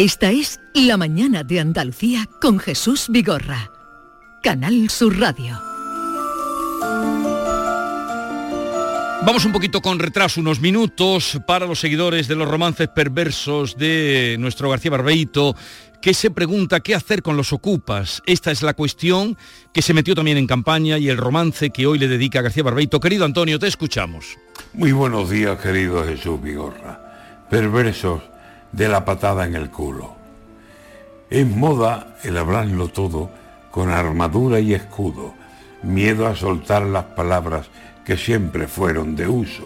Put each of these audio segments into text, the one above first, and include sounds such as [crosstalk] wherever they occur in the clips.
Esta es La Mañana de Andalucía con Jesús Vigorra. Canal Sur Radio. Vamos un poquito con retraso, unos minutos, para los seguidores de los romances perversos de nuestro García Barbeito, que se pregunta qué hacer con los ocupas. Esta es la cuestión que se metió también en campaña y el romance que hoy le dedica García Barbeito. Querido Antonio, te escuchamos. Muy buenos días, querido Jesús Vigorra. Perversos de la patada en el culo. Es moda el hablarlo todo con armadura y escudo, miedo a soltar las palabras que siempre fueron de uso.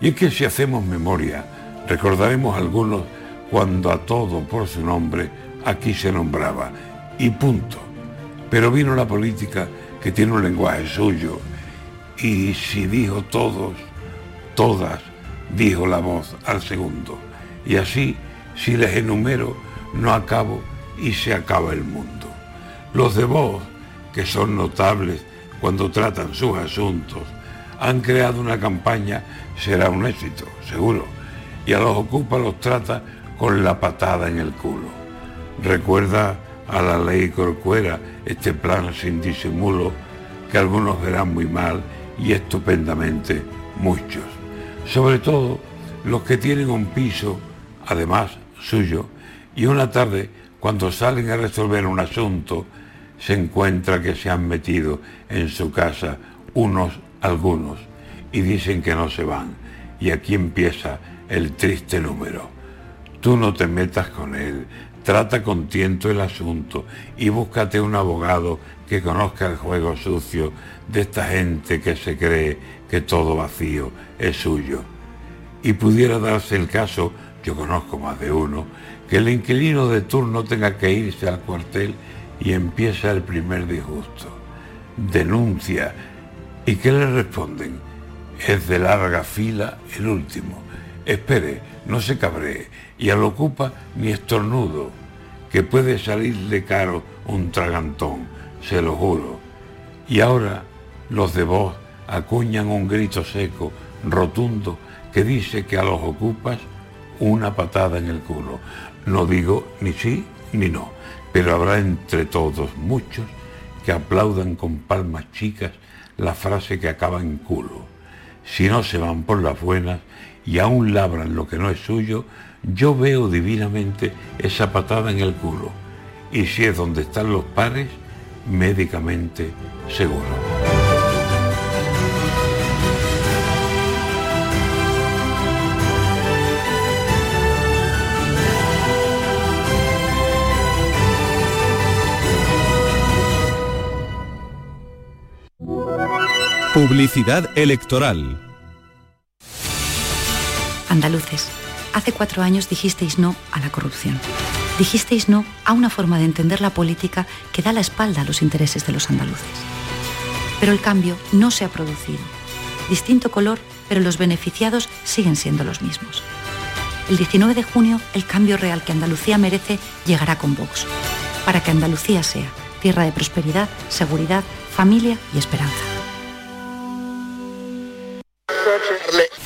Y es que si hacemos memoria, recordaremos algunos cuando a todo por su nombre aquí se nombraba, y punto. Pero vino la política que tiene un lenguaje suyo, y si dijo todos, todas, dijo la voz al segundo. Y así, si les enumero, no acabo y se acaba el mundo. Los de voz, que son notables cuando tratan sus asuntos, han creado una campaña, será un éxito, seguro, y a los ocupa los trata con la patada en el culo. Recuerda a la ley Corcuera este plan sin disimulo que algunos verán muy mal y estupendamente muchos. Sobre todo los que tienen un piso, además suyo, y una tarde, cuando salen a resolver un asunto, se encuentra que se han metido en su casa unos algunos y dicen que no se van. Y aquí empieza el triste número. Tú no te metas con él, trata con tiento el asunto y búscate un abogado que conozca el juego sucio de esta gente que se cree que todo vacío es suyo. Y pudiera darse el caso, yo conozco más de uno, que el inquilino de turno tenga que irse al cuartel y empieza el primer disgusto. Denuncia. ¿Y qué le responden? Es de larga fila el último. Espere, no se cabree y al ocupa ni estornudo, que puede salirle caro un tragantón, se lo juro. Y ahora los de voz acuñan un grito seco, rotundo, que dice que a los ocupas una patada en el culo. No digo ni sí ni no, pero habrá entre todos muchos que aplaudan con palmas chicas la frase que acaba en culo. Si no se van por las buenas y aún labran lo que no es suyo, yo veo divinamente esa patada en el culo. Y si es donde están los pares, médicamente seguro. Publicidad electoral. Andaluces, hace cuatro años dijisteis no a la corrupción. Dijisteis no a una forma de entender la política que da la espalda a los intereses de los andaluces. Pero el cambio no se ha producido. Distinto color, pero los beneficiados siguen siendo los mismos. El 19 de junio, el cambio real que Andalucía merece llegará con Vox, para que Andalucía sea tierra de prosperidad, seguridad, familia y esperanza.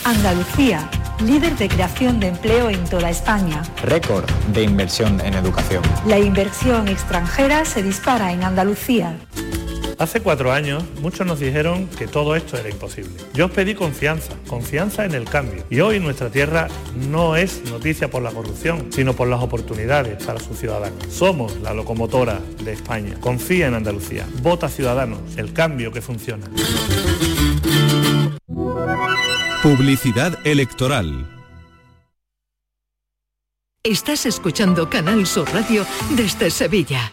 Andalucía, líder de creación de empleo en toda España. Récord de inversión en educación. La inversión extranjera se dispara en Andalucía. Hace cuatro años muchos nos dijeron que todo esto era imposible. Yo os pedí confianza, confianza en el cambio. Y hoy nuestra tierra no es noticia por la corrupción, sino por las oportunidades para sus ciudadanos. Somos la locomotora de España. Confía en Andalucía. Vota Ciudadanos, el cambio que funciona. Publicidad electoral. Estás escuchando Canal Sur Radio desde Sevilla.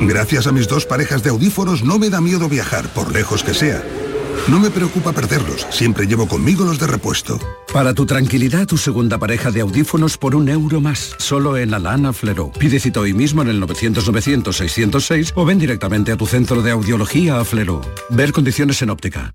Gracias a mis dos parejas de audífonos no me da miedo viajar, por lejos que sea. No me preocupa perderlos, siempre llevo conmigo los de repuesto. Para tu tranquilidad, tu segunda pareja de audífonos por un euro más, solo en Alana Flero. Pide cita hoy mismo en el 900-900-606 o ven directamente a tu centro de audiología a Flero. Ver condiciones en óptica.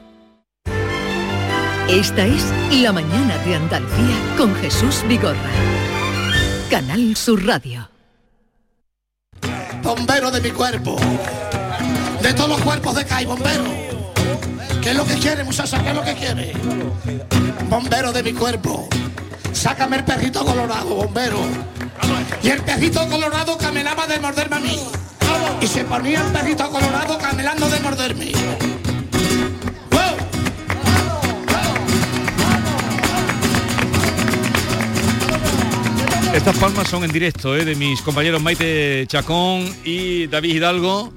Esta es La Mañana de Andalucía con Jesús Vigorra. Canal Sur Radio. Bombero de mi cuerpo. De todos los cuerpos de CAI, bombero. ¿Qué es lo que quiere, muchacha? ¿Qué es lo que quiere? Bombero de mi cuerpo. Sácame el perrito colorado, bombero. Y el perrito colorado camelaba de morderme a mí. Y se ponía el perrito colorado camelando de morderme. Estas palmas son en directo, ¿eh? de mis compañeros Maite Chacón y David Hidalgo.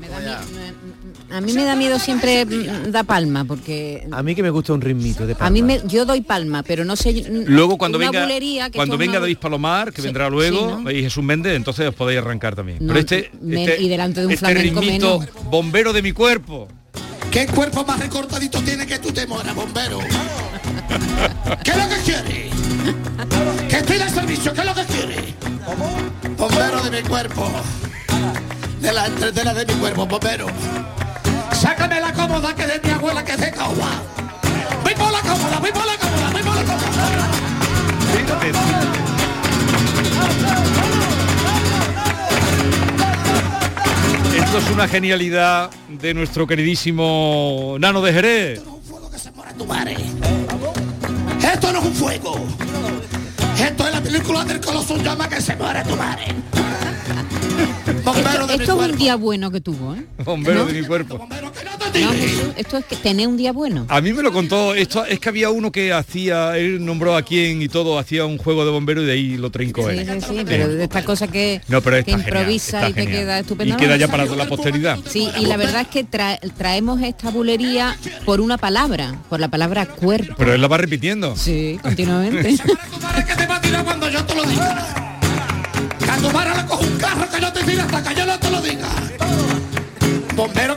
A mí me da miedo siempre mm, da palma porque a mí que me gusta un ritmito de palma. A mí me, yo doy palma, pero no sé Luego cuando venga cuando venga David Palomar, que vendrá luego, y Jesús Méndez, entonces os podéis arrancar también. pero este, este, y delante de un este flamenco ritmito, bombero de mi cuerpo. ¿Qué cuerpo más recortadito tiene que tú te mueras, bombero? ¿Qué es lo que quiere? Que estoy de servicio, ¿qué es lo que quiere? Bombero de mi cuerpo. De la entretela de mi cuerpo, bombero. Sácame la cómoda que de mi abuela que se cauba. Voy por la cómoda, voy por la cómoda, voy por la cómoda. Esto es una genialidad de nuestro queridísimo Nano de Jerez. Esto no es un fuego. Esto es la película del coloso llama que se muere tu madre. Bombero esto, esto es un día bueno que tuvo, ¿eh? Bombero ¿No? de mi cuerpo. No, esto es que tener un día bueno. A mí me lo contó, esto es que había uno que hacía, él nombró a quién y todo, hacía un juego de bombero y de ahí lo trincó sí, él. Sí, sí, pero de esta cosa que, no, pero que improvisa genial, y te queda estupendo. Y queda ya para la posteridad. Sí, y la verdad es que tra traemos esta bulería por una palabra, por la palabra cuerpo. Pero él la va repitiendo. Sí, continuamente. [laughs] cuando para cojo un carro que yo te tire hasta que yo no te lo diga. Bombero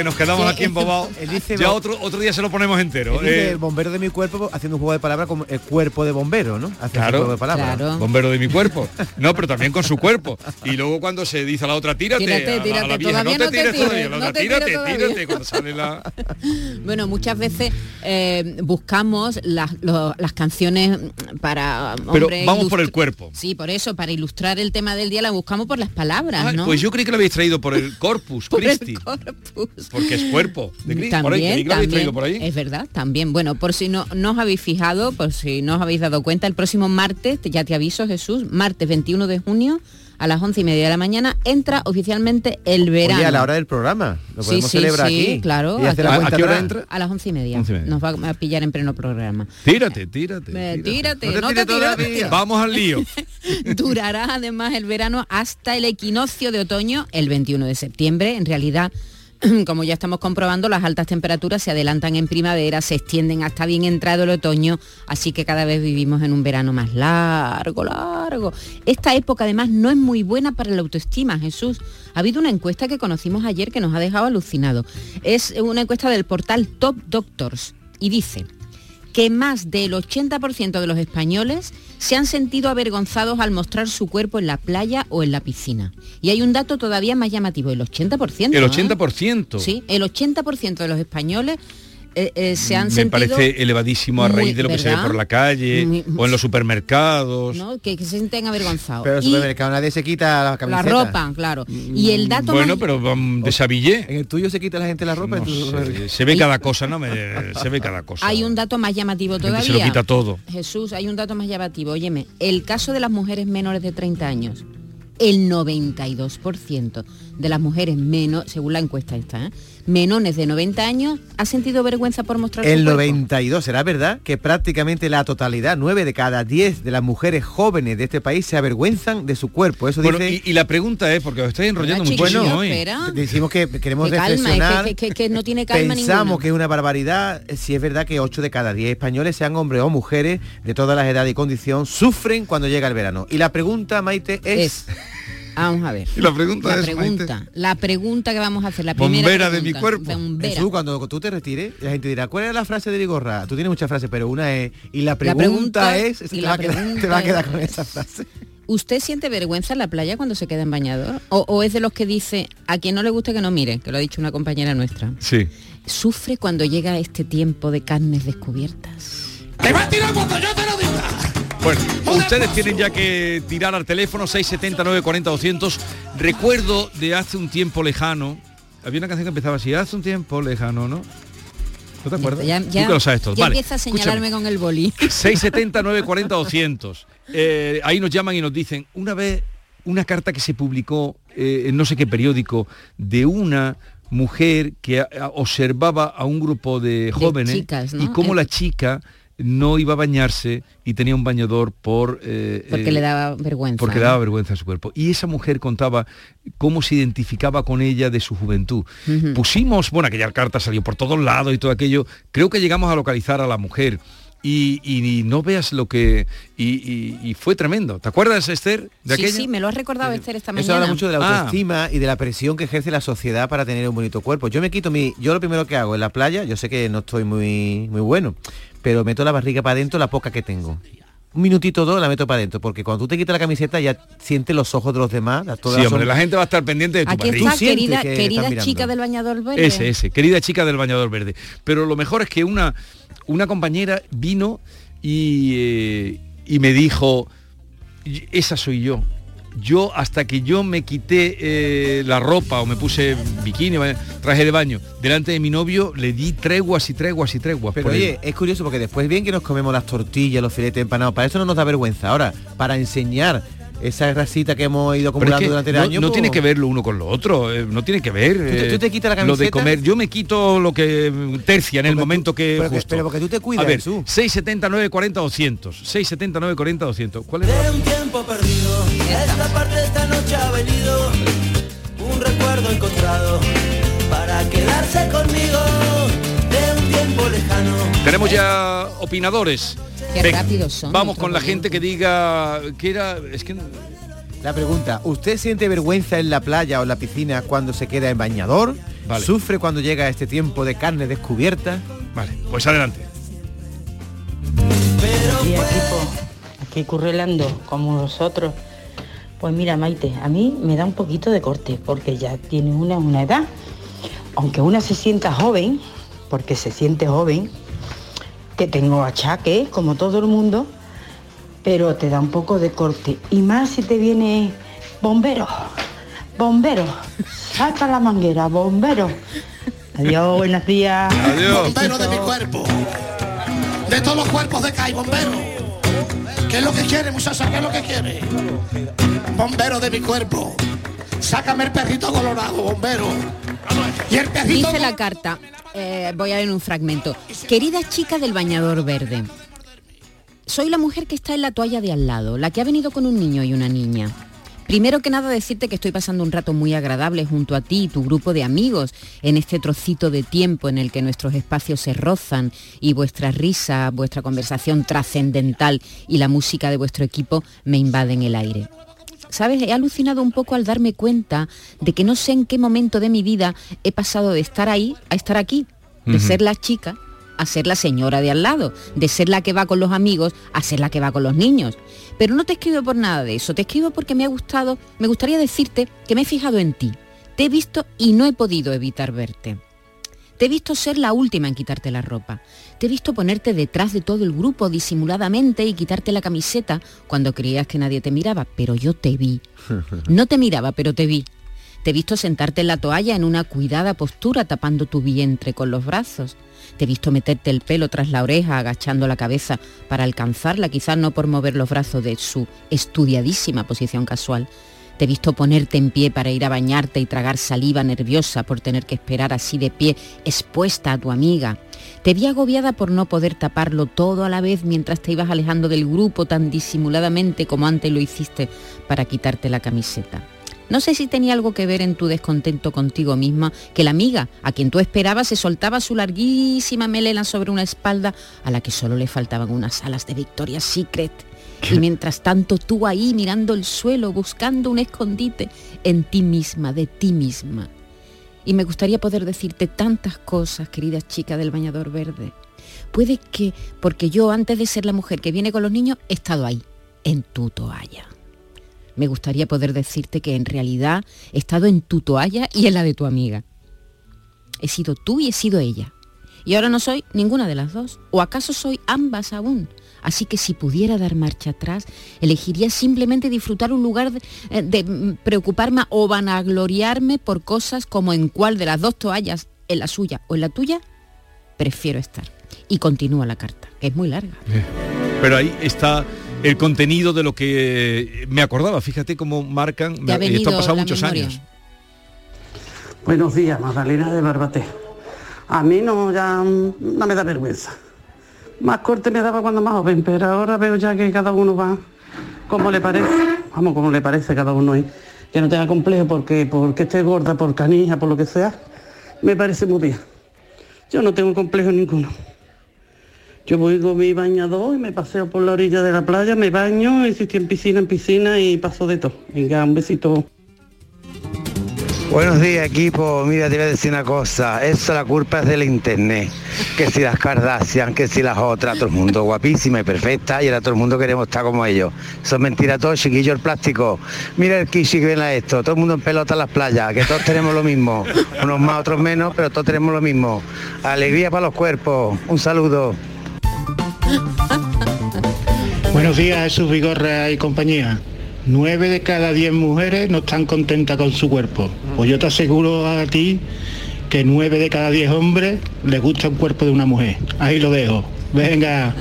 que, nos quedamos aquí embobados. [laughs] Ya otro, otro día se lo ponemos entero. Eh, el bombero de mi cuerpo haciendo un juego de palabras como el cuerpo de bombero, ¿no? Hace claro, un juego de palabras. Claro. Bombero de mi cuerpo. [laughs] No, pero también con su cuerpo. Y luego cuando se dice a la otra, tírate, tírate, tírate. A, la, vieja, no te tires tires, todavía, la no otra, te tírate, tírate, cuando sale la... [laughs] Bueno, muchas veces eh, buscamos las, lo, las canciones para Pero hombre, vamos por el cuerpo. Sí, por eso, para ilustrar el tema del día la buscamos por las palabras, Ah, ¿no? Pues yo creí que lo habéis traído por el corpus Por el Christi. corpus. Porque es cuerpo de Cristo. Por ahí, También, por ahí. es verdad, también. Bueno, por si no, no os habéis fijado, por si no os habéis dado cuenta, el próximo martes, ya te aviso Jesús, martes 21 de junio, a las once y media de la mañana, entra oficialmente el verano. Oye, a la hora del programa. Lo Sí, podemos sí, celebrar sí, aquí. claro. Y hacer ¿A- la a cuenta qué hora entra? A las once y media. Once y media. Nos va a pillar en pleno programa. Tírate, tírate. Eh, Tírate, No te no tires te tires, no te todavía. tires. Vamos al lío. [laughs] Durará además el verano hasta el equinoccio de otoño, el 21 de septiembre. En realidad [clears throat] como ya estamos comprobando, las altas temperaturas se adelantan en primavera, se extienden hasta bien entrado el otoño, así que cada vez vivimos en un verano más largo, largo. Esta época además no es muy buena para la autoestima, Jesús. Ha habido una encuesta que conocimos ayer que nos ha dejado alucinado. Es una encuesta del portal Top Doctors y dice que más del 80% de los españoles se han sentido avergonzados al mostrar su cuerpo en la playa o en la piscina. Y hay un dato todavía más llamativo, el 80%. El ¿eh? 80%. Sí, el 80% de los españoles eh, eh, se han Me sentido... parece elevadísimo a muy- raíz de lo que se ve por la calle Muy- o en los supermercados. ¿no? que, que se sienten avergonzados. Pero en supermercado nadie se quita la la ropa, claro. Y el dato Bueno, más- pero um, deshabillé. En el tuyo se quita la gente la ropa. Se ve cada cosa, ¿no? Me- se ve cada cosa. Hay un dato más llamativo todavía. se lo quita todo. Jesús, hay un dato más llamativo. Óyeme, el caso de las mujeres menores de 30 años, el 92% de las mujeres menos, según la encuesta esta, ¿eh? Menores de 90 años, ha sentido vergüenza por mostrar El su cuerpo. 92, ¿será verdad? Que prácticamente la totalidad, 9 de cada 10 de las mujeres jóvenes de este país se avergüenzan de su cuerpo. Eso Bueno, dice... y, y la pregunta es, porque os estáis enrollando muchísimo chiquillo, hoy. Decimos que queremos Que calma, es que- reflexionar. que, que- que no tiene calma Pensamos ninguna. que es una barbaridad eh, si es verdad que 8 de cada 10 españoles, sean hombres o mujeres, de todas las edades y condición, sufren cuando llega el verano. Y la pregunta, Maite, es... Vamos a ver. Y la pregunta es, pregunta, la pregunta que vamos a hacer, la primera Bombera de mi cuerpo. bombera. Jesús, cuando tú te retires, la gente dirá, ¿cuál es la frase de Vigorra? Tú tienes muchas frases, pero una es... Y la pregunta, pregunta- es... y te, la va a quedar, pregunta te va a quedar es- con esa frase. ¿Usted siente vergüenza en la playa cuando se queda en bañador? ¿O, o es de los que dice, a quien no le gusta que no mire, que lo ha dicho una compañera nuestra? Sí. ¿Sufre cuando llega este tiempo de carnes descubiertas? ¡Te va a tirar cuando yo te lo diga! Bueno, ustedes tienen ya que tirar al teléfono 679 40 200. Recuerdo de hace un tiempo lejano. Había una canción que empezaba así, hace un tiempo lejano, ¿no? ¿No te acuerdas? Ya, ya- Tú que lo sabes todo. ya Vale, empieza a escúchame. señalarme con el boli. 670 940 200. Eh, ahí nos llaman y nos dicen, una vez, una carta que se publicó eh, en no sé qué periódico de una mujer que a- a- observaba a un grupo de jóvenes chicas, ¿no? y cómo Eh. la chica no iba a bañarse y tenía un bañador por eh, Porque eh, le daba vergüenza. porque daba vergüenza a su cuerpo. Y esa mujer contaba cómo se identificaba con ella de su juventud. Pusimos, bueno, aquella carta salió por todos lados y todo aquello. Creo que llegamos a localizar a la mujer. Y, y- y no veas lo que... Y, y- y fue tremendo. ¿Te acuerdas, Esther, de Sí, aquella? sí, me lo ha recordado Esther esta Eso mañana. habla mucho de la Ah. autoestima y de la presión que ejerce la sociedad para tener un bonito cuerpo. Yo me quito mi, yo lo primero que hago en la playa, yo sé que no estoy muy, muy bueno, pero meto la barriga para adentro la poca que tengo. Un minutito o dos la meto para adentro, porque cuando tú te quitas la camiseta ya sientes los ojos de los demás. las- todas Sí, hombre, son- la gente va a estar pendiente de tu Aquí barriga. está, querida, que querida chica del bañador verde. Ese, ese, querida chica del bañador verde. Pero lo mejor es que una, una compañera vino y, eh, y me dijo, "Y- esa soy yo. Yo hasta que yo me quité eh, la ropa o me puse bikini, traje de baño, delante de mi novio, le di treguas y treguas y treguas. Pero oye, él. es curioso porque después bien que nos comemos las tortillas, los filetes empanados, para eso no nos da vergüenza. Ahora, para enseñar esa grasita que hemos ido es acumulando que durante el no, año. no pues- tiene que ver lo uno con lo otro, eh, no tiene que ver. te- eh, tú te quitas la Lo de camiseta? comer, yo me quito lo que mm, tercia en el momento que pero que- justo. pero porque tú te cuidas, A ver, Jesús. 679 40 200. 679 40 200. ¿Cuál es la- un tiempo perdido. Esta parte esta noche ha venido un recuerdo encontrado para quedarse conmigo de un tiempo lejano. Tenemos ya opinadores. Qué Venga, rápidos son Vamos con la gente que diga que era. Es que La pregunta, ¿usted siente vergüenza en la playa o en la piscina cuando se queda en bañador? Vale. ¿Sufre cuando llega este tiempo de carne descubierta? Vale, pues adelante. Sí, equipo, aquí currelando como vosotros. Pues mira, Maite, a mí me da un poquito de corte porque ya tiene una, una edad. Aunque una se sienta joven, porque se siente joven, que tengo achaques, como todo el mundo, pero te da un poco de corte. Y más si te viene bombero, bombero, saca la manguera, bombero. Adiós, buenos días. Bombero de mi cuerpo. De todos los cuerpos de CAI, bombero. ¿Qué es lo que quiere, muchacha? ¿Qué es lo que quiere? Bombero de mi cuerpo. Sácame el perrito colorado, bombero. Dice la carta, eh, voy a leer un fragmento. Querida chica del bañador verde, soy la mujer que está en la toalla de al lado, la que ha venido con un niño y una niña. Primero que nada decirte que estoy pasando un rato muy agradable junto a ti y tu grupo de amigos en este trocito de tiempo en el que nuestros espacios se rozan y vuestra risa, vuestra conversación trascendental y la música de vuestro equipo me invaden el aire. ¿Sabes? He alucinado un poco al darme cuenta de que no sé en qué momento de mi vida he pasado de estar ahí a estar aquí, de ser la chica a ser la señora de al lado, de ser la que va con los amigos a ser la que va con los niños. Pero no te escribo por nada de eso, te escribo porque me ha gustado, me gustaría decirte que me he fijado en ti, te he visto y no he podido evitar verte. Te he visto ser la última en quitarte la ropa. Te he visto ponerte detrás de todo el grupo disimuladamente y quitarte la camiseta cuando creías que nadie te miraba, pero yo te vi. [laughs] No te miraba, pero te vi. Te he visto sentarte en la toalla en una cuidada postura tapando tu vientre con los brazos. Te he visto meterte el pelo tras la oreja agachando la cabeza para alcanzarla, quizás no por mover los brazos de su estudiadísima posición casual. Te he visto ponerte en pie para ir a bañarte y tragar saliva nerviosa por tener que esperar así de pie, expuesta a tu amiga. Te vi agobiada por no poder taparlo todo a la vez mientras te ibas alejando del grupo tan disimuladamente como antes lo hiciste para quitarte la camiseta. No sé si tenía algo que ver en tu descontento contigo misma, que la amiga a quien tú esperabas se soltaba su larguísima melena sobre una espalda a la que solo le faltaban unas alas de Victoria's Secret. Y mientras tanto tú ahí mirando el suelo, buscando un escondite en ti misma, de ti misma. Y me gustaría poder decirte tantas cosas, querida chica del bañador verde. Puede que, porque yo antes de ser la mujer que viene con los niños, he estado ahí, en tu toalla. Me gustaría poder decirte que en realidad he estado en tu toalla y en la de tu amiga. He sido tú y he sido ella. Y ahora no soy ninguna de las dos. ¿O acaso soy ambas aún? Así que si pudiera dar marcha atrás, elegiría simplemente disfrutar un lugar de, eh, de, mm, preocuparme o vanagloriarme por cosas como en cuál de las dos toallas, en la suya o en la tuya, prefiero estar. Y continúa la carta, que es muy larga. Pero ahí está el contenido de lo que me acordaba. Fíjate cómo marcan. Esto ha venido pasado la muchos memoria. años. Buenos días, Magdalena de Barbate. A mí no, ya no me da vergüenza. Más corte me daba cuando más joven, pero ahora veo ya que cada uno va como le parece. Vamos, como le parece cada uno. ¿eh? Que no tenga complejo porque, porque esté gorda, por canija, por lo que sea. Me parece muy bien. Yo no tengo complejo ninguno. Yo voy con mi bañador y me paseo por la orilla de la playa, me baño, y en piscina, en piscina y paso de todo. Venga, un besito. Buenos días equipo, mira te voy a decir una cosa, eso la culpa es del internet, que si las Kardashian, que si las otras, todo el mundo guapísima y perfecta y ahora todo el mundo queremos estar como ellos. Eso es mentira todo, chiquillo, el plástico. Mira el kishi que viene a esto, todo el mundo en pelota en las playas, que todos tenemos lo mismo, unos más, otros menos, pero todos tenemos lo mismo. Alegría para los cuerpos, un saludo. Buenos días, Jesús Vigorra y compañía. Nueve de cada diez mujeres no están contentas con su cuerpo. Pues yo te aseguro a ti que nueve de cada diez hombres les gusta un cuerpo de una mujer. Ahí lo dejo. Venga.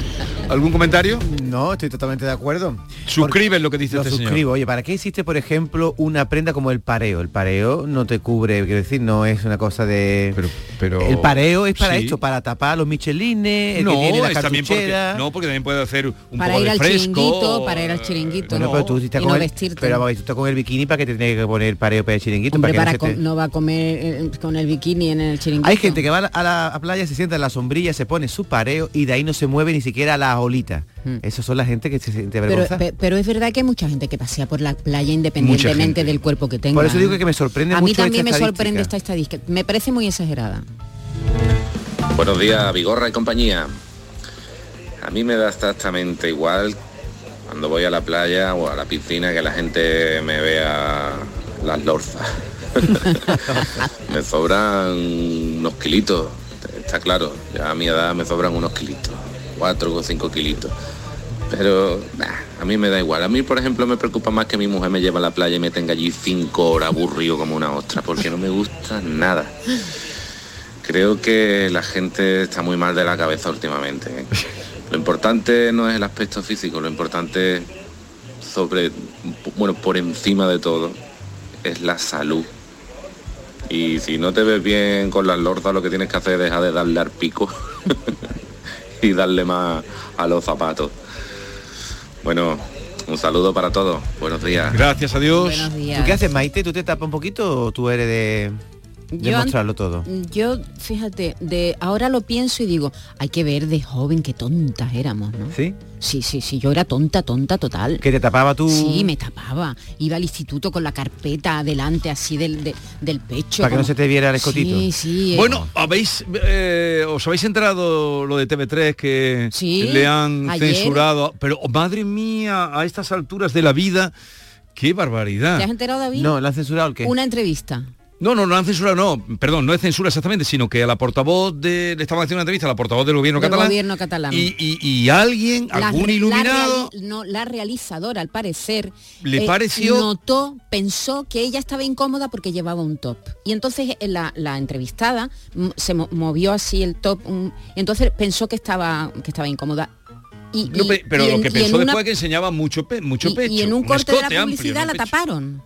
¿Algún comentario? No, estoy totalmente de acuerdo. Suscribes lo que dice Lo este señor. suscribo. Oye, ¿para qué existe, por ejemplo, una prenda como el pareo? El pareo no te cubre, quiero decir, no es una cosa de... Pero, el pareo es para sí. esto, para tapar los michelines, el No, que tiene la es también porque, no, porque también puede hacer un para poco ir de al fresco. chiringuito, para ir al chiringuito. Bueno, ¿no? pero tú estás y con no el, vestirte. pero vamos, tú estás con el bikini para que te tienes que poner pareo para el chiringuito. Hombre, para para que no te- va a comer eh, con el bikini en el chiringuito. Hay gente que va a la, a la- a playa, se sienta en la sombrilla, se pone su pareo y de ahí no se mueve ni siquiera a las olitas. Esas son la gente que se siente Pero, avergonzada. pe- pero es verdad que hay mucha gente que pasea por la playa independientemente del cuerpo que tenga. Por eso digo que me sorprende A mí también esta me sorprende esta estadística. estadística. Me parece muy exagerada. Buenos días, Vigorra y compañía. A mí me da exactamente igual cuando voy a la playa o a la piscina que la gente me vea las lorzas. [laughs] [laughs] me sobran unos kilitos, está claro. Ya a mi edad me sobran unos kilitos, cuatro o cinco kilitos. Pero a mí me da igual. A mí, por ejemplo, me preocupa más que mi mujer me lleve a la playa y me tenga allí cinco horas aburrido como una ostra, porque no me gusta nada. Creo que la gente está muy mal de la cabeza últimamente. ¿eh? Lo importante no es el aspecto físico, lo importante sobre, bueno, por encima de todo, es la salud. Y si no te ves bien con las lorzas, lo que tienes que hacer es dejar de darle al pico [laughs] y darle más a los zapatos. Bueno, Un saludo para todos. Buenos días. Gracias a Dios. Buenos días. ¿Tú qué haces, Maite? ¿Tú te tapas un poquito o tú eres de, de Yo an- mostrarlo todo? Yo, fíjate, de ahora lo pienso y digo, hay que ver de joven qué tontas éramos, ¿no? ¿Sí? Sí, sí, sí, yo era tonta, tonta total. ¿Que te tapaba tú? Sí, me tapaba. Iba al instituto con la carpeta adelante así del, de- del pecho. Para que no se te viera el escotito. Sí, sí. eh, Bueno, habéis eh, os habéis enterado lo de TV3 que Sí, le han ayer. censurado, pero madre mía, a estas alturas de la vida, qué barbaridad. ¿Te has enterado, David? No, ¿la han censurado el qué? Una entrevista. No, no, no han censurado, no, perdón, no es censura exactamente, sino que a la portavoz de, le estaban haciendo una entrevista a la portavoz del gobierno del catalán gobierno catalán. y, y- y alguien, La algún la iluminado, reali- no, la realizadora, al parecer, eh, ¿Le pareció? notó, pensó que ella estaba incómoda porque llevaba un top. Y entonces eh, la, la entrevistada se mo- movió así el top, entonces pensó que estaba, que estaba incómoda. Y, No, y- pe- pero y lo en- que y en pensó una- después que enseñaba mucho, pe- mucho y- pecho. y en un corte de la amplio, publicidad no [laughs] la taparon.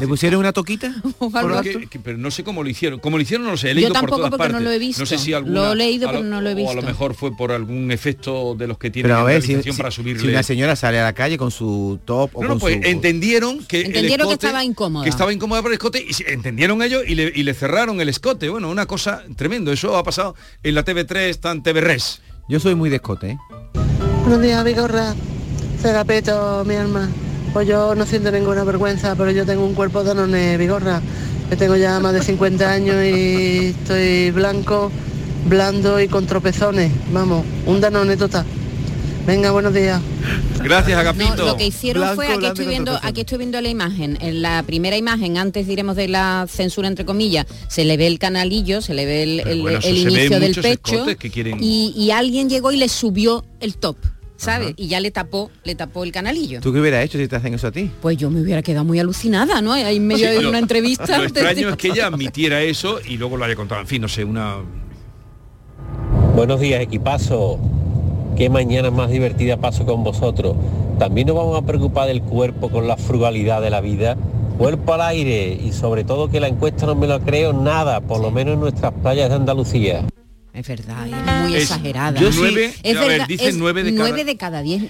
¿Le pusieron una toquita? [laughs] Pero, que- que- pero no sé cómo lo hicieron. Cómo lo hicieron no lo sé. He Yo por tampoco todas porque no lo he visto. sé si Lo alguna, he leído, pero no lo he O a lo visto. mejor fue por algún efecto de los que tienen Pero a ver, si, si- para si subirle. una señora sale a la calle con su top o no, no, con pues su... entendieron que el estaba incómoda. Que estaba incómoda por el escote y entendieron ellos y le, y le cerraron el escote. Bueno, una cosa tremendo. Eso ha pasado en la TV3, tan TV Res. Yo soy muy de escote, ¿eh? Buenos días, Vigorra. Cegapeto, mi alma. Pues yo no siento ninguna vergüenza, pero yo tengo un cuerpo de danone, Vigorra. Yo tengo ya más de 50 años y estoy blanco, blando y con tropezones. Vamos, un danone total. Venga, buenos días. Gracias, No, Agapito. lo que hicieron Blanco, fue, aquí estoy viendo, aquí estoy viendo la imagen, en la primera imagen, antes diremos de la censura entre comillas, se le ve el canalillo, se le ve el, Pero el- bueno, eso el se ve inicio del pecho escotes que quieren- y, y alguien llegó y le subió el top, ¿sabes? Y ya le tapó, le tapó el canalillo. ¿Tú qué hubieras hecho si te hacen eso a ti? Pues yo me hubiera quedado muy alucinada, ¿no? Ahí en medio Sí, de lo- una entrevista. Lo [laughs] extraño es que ella admitiera eso y luego lo haya contado. En fin, no sé, una... Buenos días, equipazo. Qué mañana más divertida paso con vosotros. También nos vamos a preocupar del cuerpo con la frugalidad de la vida. Cuerpo al aire y sobre todo que la encuesta no me lo creo nada, por lo menos en nuestras playas de Andalucía. Es verdad, es muy Es- exagerada. yo sí- Nueve- es a ver, verdad, dicen es nueve de cada- nueve de cada diez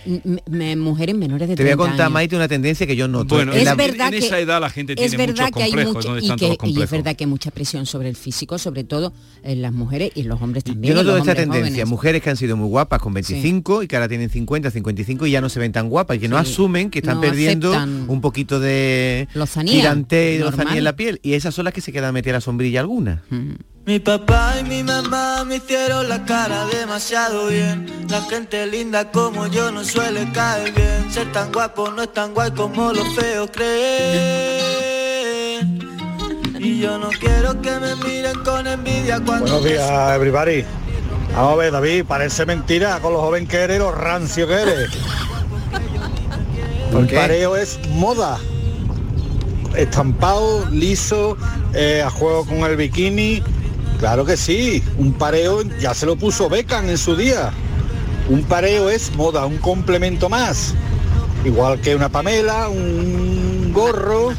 mujeres menores de Te voy a 30 contar, años. Maite, una tendencia que yo noto. Bueno, En es la- verdad en que esa edad la gente es tiene verdad muchos que hay complejos, mucha ¿dónde y, están que, todos los y es complejos? verdad que hay mucha presión sobre el físico, sobre todo en las mujeres y en los hombres también. Yo noto esta tendencia, jóvenes. mujeres que han sido muy guapas con 25 y que ahora tienen 50, 55 y ya no se ven tan guapas y que no asumen que están no perdiendo un poquito de Lozanía, tirante y lozanía en la piel y esas son las que se quedan metidas a la sombrilla alguna. Mi papá y mi mamá me hicieron la cara demasiado bien. La gente linda como yo no suele caer bien. Ser tan guapo no es tan guay como los feos creen. Y yo no quiero que me miren con envidia cuando... Buenos días, everybody. Vamos a ver, David, parece mentira con lo joven que eres, lo rancio que eres. [laughs] ¿Por Un qué? pareo es moda. Estampado, liso, eh, a juego con el bikini. Claro que sí, un pareo ya se lo puso Beckham en su día. Un pareo es moda, un complemento más. Igual que una Pamela, un gorro,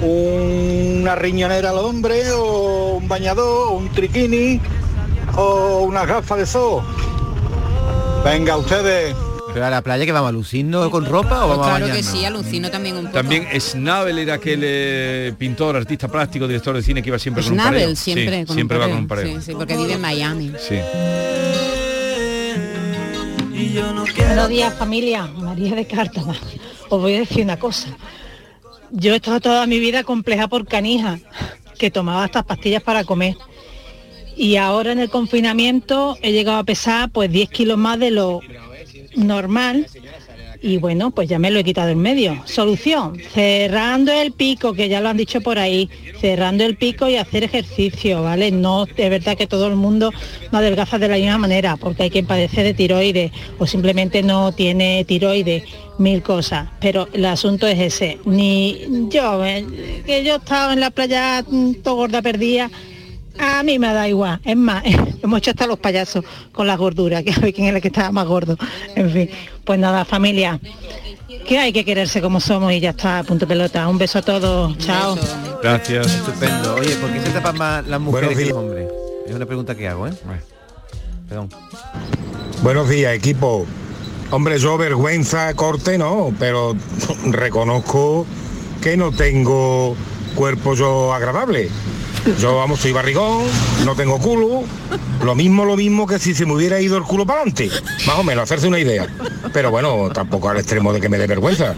una riñonera al hombre, o un bañador, o un triquini, o una gafa de sol. Venga, ustedes. Pero a la playa que vamos a lucirnos con ropa o vamos a claro que sí, alucino también un poco. También Schnabel era aquel eh, pintor, artista plástico, director de cine que iba siempre con un Schnabel pareo. siempre, Sí, con un siempre va con un pareo. Sí, sí, porque vive en Miami. Sí. Y yo no quiero... Buenos días familia, María de Cártama. Os voy a decir una cosa. Yo he estado toda mi vida compleja por canija, que tomaba estas pastillas para comer. Y ahora en el confinamiento he llegado a pesar pues 10 kilos más de lo normal. Y bueno, pues ya me lo he quitado en medio. Solución, cerrando el pico, que ya lo han dicho por ahí, cerrando el pico y hacer ejercicio, ¿vale? No, es verdad que todo el mundo no adelgaza de la misma manera, porque hay quien padece de tiroides o simplemente no tiene tiroides, mil cosas. Pero el asunto es ese. Ni yo, eh, que yo estaba en la playa mm, todo gorda perdida, a mí me da igual. Es más, [laughs] hemos hecho hasta los payasos con la gordura, que a ver quién es el que estaba más gordo. En fin, pues nada, familia, que hay que quererse como somos y ya está, punto pelota. Un beso a todos, chao. Gracias. Estupendo. Oye, ¿por qué se tapan más las mujeres Buenos que días. los hombres? Es una pregunta que hago, ¿eh? Perdón. Buenos días, equipo. Hombre, yo vergüenza corte no, pero [laughs] reconozco que no tengo cuerpo yo agradable. Yo, vamos, soy barrigón, no tengo culo. Lo mismo, lo mismo que si se me hubiera ido el culo para adelante. Más o menos, hacerse una idea. Pero bueno, tampoco al extremo de que me dé vergüenza.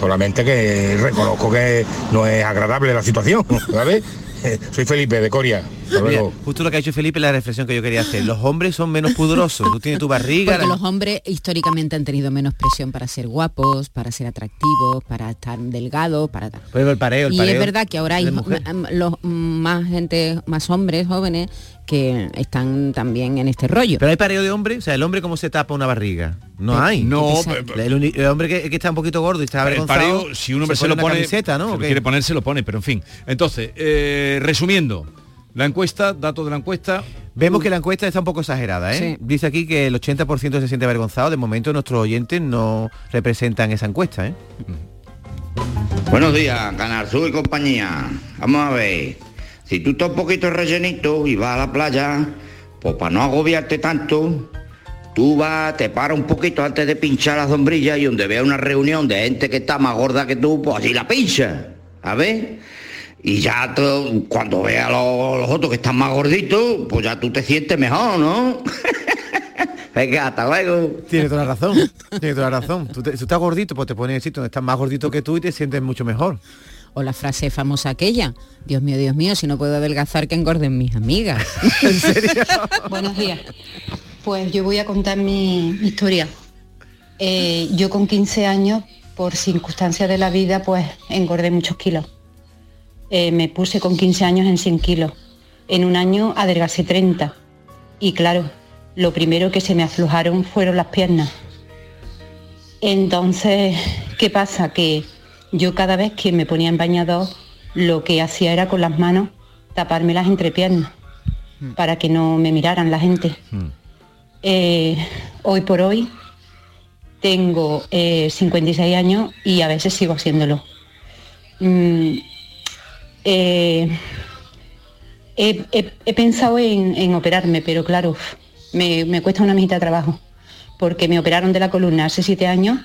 Solamente que reconozco que no es agradable la situación, [laughs] ¿sabes? [laughs] Soy Felipe de Coria. Hasta Mira, luego. justo lo que ha hecho Felipe es la reflexión que yo quería hacer. Los hombres son menos pudorosos. Tú tienes tu barriga. Porque la- los hombres históricamente han tenido menos presión para ser guapos, para ser atractivos, para estar delgados, para ejemplo, el pareo, el y pareo es verdad que ahora hay los más gente, más hombres jóvenes que están también en este rollo. Pero hay pareo de hombre, o sea, el hombre cómo se tapa una barriga. No hay. no, el, el hombre que, que está un poquito gordo y está El avergonzado. pareo, si un hombre se, pone lo una pone, camiseta, ¿no? si ¿O lo quiere poner, se lo pone, pero en fin. Entonces, eh, resumiendo, la encuesta, datos de la encuesta. Vemos que la encuesta está un poco exagerada, ¿eh? Dice aquí que el 80% se siente avergonzado. De momento nuestros oyentes no representan esa encuesta, ¿eh? Buenos días, Canal Sur y compañía. Vamos a ver. Si tú estás un poquito rellenito y vas a la playa, pues para no agobiarte tanto, tú vas, te paras un poquito antes de pinchar la sombrilla y donde veas una reunión de gente que está más gorda que tú, pues así la pincha. A ver. Y ya cuando veas los, los otros que están más gorditos, pues ya tú te sientes mejor, ¿no? [laughs] Venga, hasta luego. Tiene toda la razón. Tiene toda la razón. Tú, tú estás gordito, pues te pones el sitio donde estás más gordito que tú y te sientes mucho mejor. O la frase famosa aquella, Dios mío, Dios mío, si no puedo adelgazar que engorden mis amigas. [laughs] [laughs] Buenos días. Pues yo voy a contar mi, mi historia. Eh, yo con 15 años, por circunstancias de la vida, pues engordé muchos kilos. Eh, me puse con 15 años en 100 kilos. En un año adelgacé 30. Y claro, lo primero que se me aflojaron fueron las piernas. Entonces, ¿qué pasa? Que yo cada vez que me ponía en bañador, lo que hacía era con las manos taparme las entrepiernas para que no me miraran la gente. Eh, hoy por hoy tengo eh, 56 años y a veces sigo haciéndolo. Mm, eh, he, he- he pensado en, en operarme, pero claro, me, me cuesta una mitad de trabajo, porque me operaron de la columna hace siete años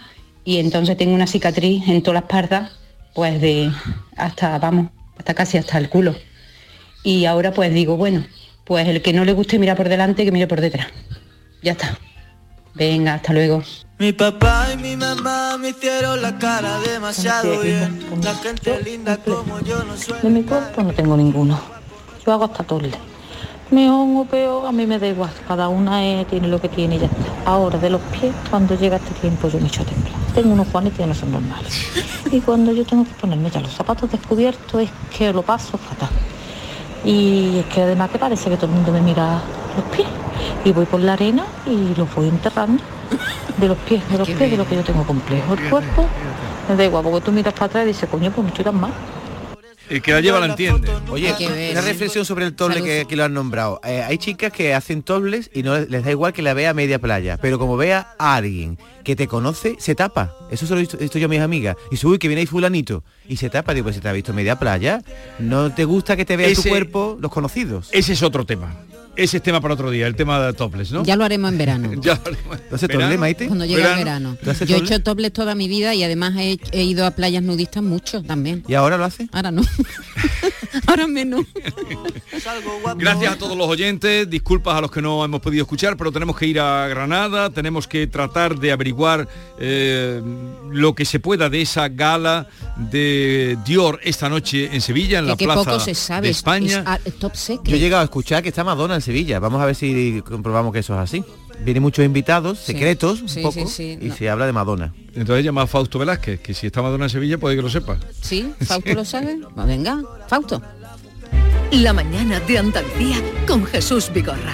y entonces tengo una cicatriz en toda la espalda, pues de hasta, vamos, hasta casi hasta el culo. Y ahora pues digo, bueno, pues el que no le guste mira por delante, que mire por detrás. Ya está. Venga, hasta luego. Mi papá y mi mamá me hicieron la cara demasiado bien. La gente linda como yo no suele. De mi cuerpo no tengo ninguno. Yo hago hasta toles. Mejor o peor, a mí me da igual. Cada una eh, tiene lo que tiene y ya está. Ahora, de los pies, cuando llega este tiempo yo me echo a temblar. Tengo unos juanetes que no son normales. [laughs] Y cuando yo tengo que ponerme ya los zapatos descubiertos es que lo paso fatal. Y es que además que parece que todo el mundo me mira los pies. Y voy por la arena y los voy enterrando. De los pies, de los pies, de lo que yo tengo complejo. El cuerpo, me da igual, porque tú miras para atrás y dices, coño, pues no estoy tan mal. El que la lleva la entiende. Oye, una reflexión sobre el toble que, que lo han nombrado. Eh, hay chicas que hacen tobles y no les, da igual que la vea a media playa, pero como vea a alguien que te conoce, se tapa. Eso se lo he visto, he visto yo a mis amigas. Y dice, uy, que viene ahí fulanito. Y se tapa, digo, pues si te ha visto media playa, no te gusta que te vea tu Ese- cuerpo los conocidos. Ese es otro tema. Ese es tema para otro día, el tema de topless, ¿no? Ya lo haremos en verano. [laughs] Ya haces topless, Maite? Cuando llegue el verano. ¿Tú haces Yo he topless? hecho topless toda mi vida y además he, he ido a playas nudistas mucho también. ¿Y ahora lo hace? Ahora no. [laughs] ahora menos. Gracias a todos los oyentes, disculpas a los que no hemos podido escuchar, pero tenemos que ir a Granada, tenemos que tratar de averiguar eh, lo que se pueda de esa gala de Dior esta noche en Sevilla, en Que, la que Plaza poco se sabe. de es- España. es top secret. Yo he llegado a escuchar que está Madonna en Sevilla. Vamos a ver si comprobamos que eso es así. Vienen muchos invitados, secretos, Sí, un poco, sí, sí, y no. se habla de Madonna. Entonces llama a Fausto Velázquez, que si está Madonna en Sevilla puede que lo sepa. ¿Sí? [laughs] ¿Fausto lo sabe? Pues venga, Fausto. La mañana de Andalucía con Jesús Vigorra.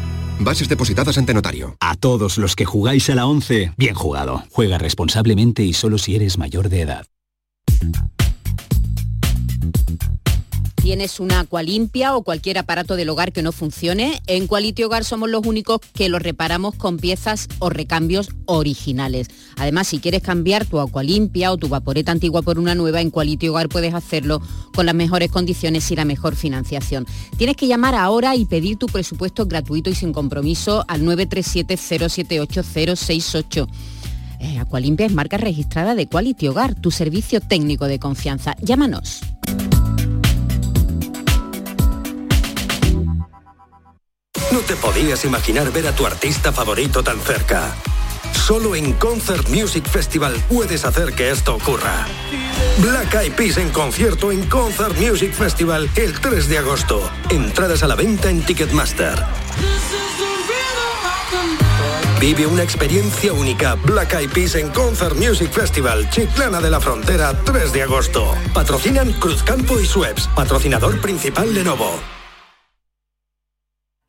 Bases depositadas ante notario. A todos los que jugáis a la 11, bien jugado. Juega responsablemente y solo si eres mayor de edad. ¿Tienes una agua limpia o cualquier aparato del hogar que no funcione? En Quality Hogar somos los únicos que lo reparamos con piezas o recambios originales. Además, si quieres cambiar tu agua limpia o tu vaporeta antigua por una nueva, en Quality Hogar puedes hacerlo con las mejores condiciones y la mejor financiación. Tienes que llamar ahora y pedir tu presupuesto gratuito y sin compromiso al 937-078-068. Eh, Aqualimpia es marca registrada de Quality Hogar, tu servicio técnico de confianza. Llámanos. No te podías imaginar ver a tu artista favorito tan cerca. Solo en Concert Music Festival puedes hacer que esto ocurra. Black Eyed Peas en concierto en Concert Music Festival el 3 de agosto. Entradas a la venta en Ticketmaster. Vive una experiencia única. Black Eyed Peas en Concert Music Festival, Chiclana de la Frontera, 3 de agosto. Patrocinan Cruzcampo y Sueps, patrocinador principal Lenovo.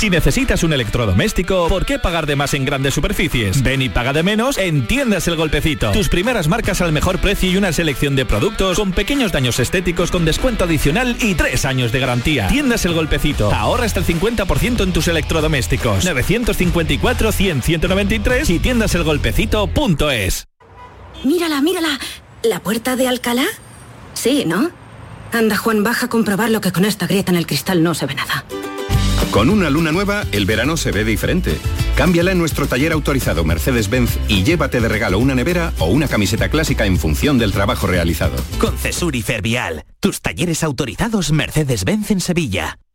Si necesitas un electrodoméstico, ¿por qué pagar de más en grandes superficies? Ven y paga de menos en Tiendas El Golpecito. Tus primeras marcas al mejor precio y una selección de productos con pequeños daños estéticos con descuento adicional y tres años de garantía. Tiendas El Golpecito. Ahorra hasta el 50% en tus electrodomésticos. 954 100 193 y tiendaselgolpecito.es. Mírala, mírala. ¿La puerta de Alcalá? Sí, ¿no? Anda, Juan, baja a comprobarlo que con esta grieta en el cristal no se ve nada. Con una luna nueva, el verano se ve diferente. Cámbiala en nuestro taller autorizado Mercedes-Benz y llévate de regalo una nevera o una camiseta clásica en función del trabajo realizado. Con Cesur y Fervial, tus talleres autorizados Mercedes-Benz en Sevilla.